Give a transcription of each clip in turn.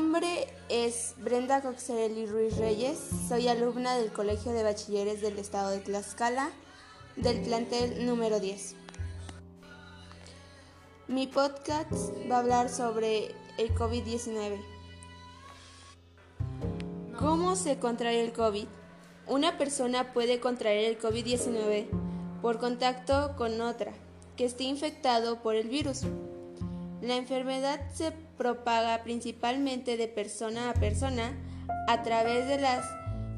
nombre es Brenda Coxelli Ruiz Reyes, soy alumna del Colegio de Bachilleres del Estado de Tlaxcala, del plantel número 10. Mi podcast va a hablar sobre el COVID-19. ¿Cómo se contrae el COVID? Una persona puede contraer el COVID-19 por contacto con otra que esté infectado por el virus. La enfermedad se propaga principalmente de persona a persona a través de las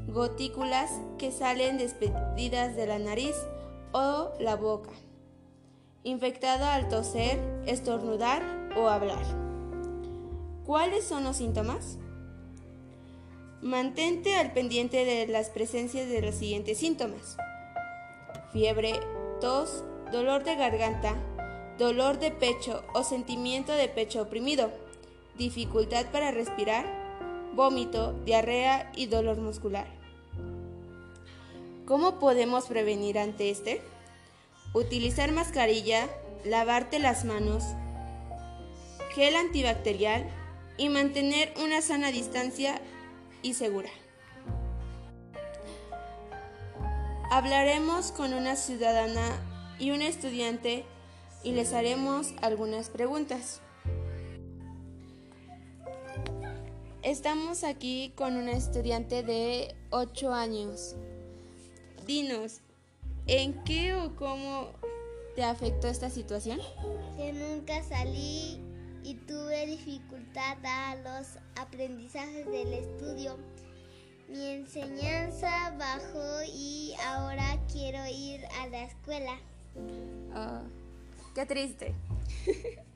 gotículas que salen despedidas de la nariz o la boca. Infectado al toser, estornudar o hablar. ¿Cuáles son los síntomas? Mantente al pendiente de las presencias de los siguientes síntomas. Fiebre, tos, dolor de garganta, dolor de pecho o sentimiento de pecho oprimido, dificultad para respirar, vómito, diarrea y dolor muscular. ¿Cómo podemos prevenir ante este? Utilizar mascarilla, lavarte las manos, gel antibacterial y mantener una sana distancia y segura. Hablaremos con una ciudadana y un estudiante y les haremos algunas preguntas. Estamos aquí con una estudiante de 8 años. Dinos, ¿en qué o cómo te afectó esta situación? Que nunca salí y tuve dificultad a los aprendizajes del estudio. Mi enseñanza bajó y ahora quiero ir a la escuela. Ah, qué triste.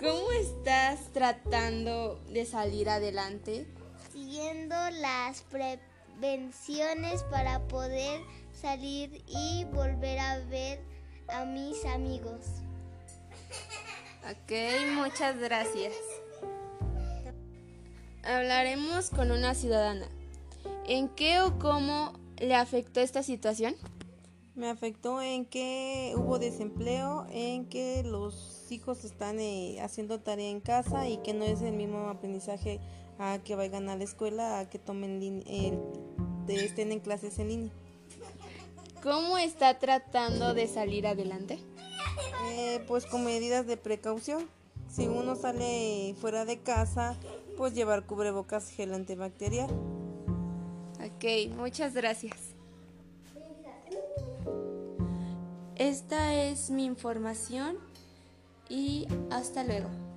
¿Cómo estás tratando de salir adelante? Siguiendo las prevenciones para poder salir y volver a ver a mis amigos. Ok, muchas gracias. Hablaremos con una ciudadana. ¿En qué o cómo le afectó esta situación? Me afectó en que hubo desempleo, en que los hijos están eh, haciendo tarea en casa y que no es el mismo aprendizaje a que vayan a la escuela, a que tomen eh, estén en clases en línea. ¿Cómo está tratando de salir adelante? Eh, pues con medidas de precaución. Si uno sale fuera de casa, pues llevar cubrebocas gel antibacterial. Ok, muchas gracias. Esta es mi información y hasta luego.